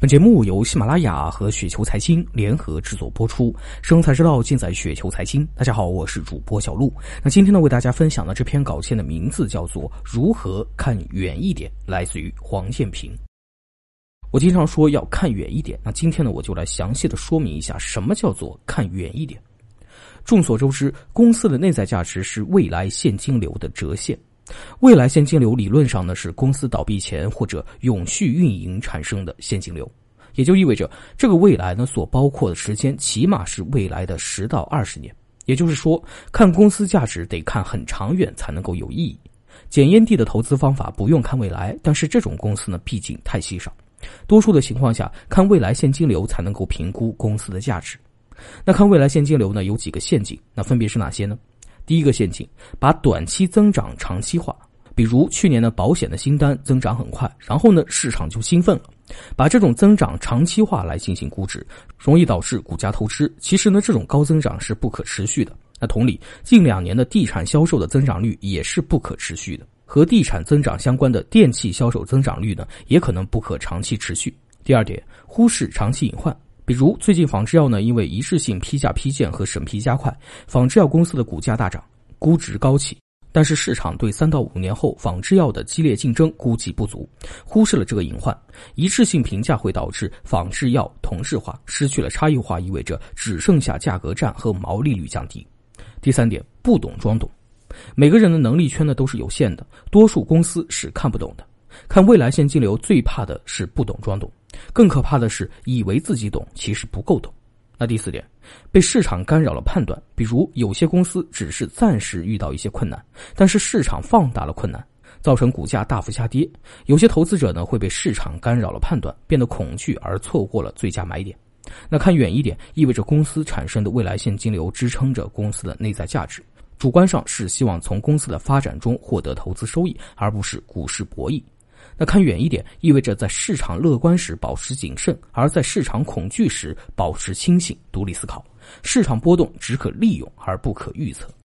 本节目由喜马拉雅和雪球财经联合制作播出，生财之道尽在雪球财经。大家好，我是主播小璐。那今天呢，为大家分享的这篇稿件的名字叫做《如何看远一点》，来自于黄建平。我经常说要看远一点，那今天呢，我就来详细的说明一下什么叫做看远一点。众所周知，公司的内在价值是未来现金流的折现。未来现金流理论上呢是公司倒闭前或者永续运营产生的现金流，也就意味着这个未来呢所包括的时间起码是未来的十到二十年。也就是说，看公司价值得看很长远才能够有意义。检验地的投资方法不用看未来，但是这种公司呢毕竟太稀少，多数的情况下看未来现金流才能够评估公司的价值。那看未来现金流呢有几个陷阱，那分别是哪些呢？第一个陷阱，把短期增长长期化，比如去年的保险的新单增长很快，然后呢市场就兴奋了，把这种增长长期化来进行估值，容易导致股价透支。其实呢这种高增长是不可持续的。那同理，近两年的地产销售的增长率也是不可持续的，和地产增长相关的电器销售增长率呢也可能不可长期持续。第二点，忽视长期隐患。比如最近仿制药呢，因为一次性批价批件和审批加快，仿制药公司的股价大涨，估值高企。但是市场对三到五年后仿制药的激烈竞争估计不足，忽视了这个隐患。一致性评价会导致仿制药同质化，失去了差异化，意味着只剩下价格战和毛利率降低。第三点，不懂装懂。每个人的能力圈呢都是有限的，多数公司是看不懂的。看未来现金流最怕的是不懂装懂。更可怕的是，以为自己懂，其实不够懂。那第四点，被市场干扰了判断。比如，有些公司只是暂时遇到一些困难，但是市场放大了困难，造成股价大幅下跌。有些投资者呢，会被市场干扰了判断，变得恐惧而错过了最佳买点。那看远一点，意味着公司产生的未来现金流支撑着公司的内在价值。主观上是希望从公司的发展中获得投资收益，而不是股市博弈。那看远一点，意味着在市场乐观时保持谨慎，而在市场恐惧时保持清醒、独立思考。市场波动只可利用而不可预测。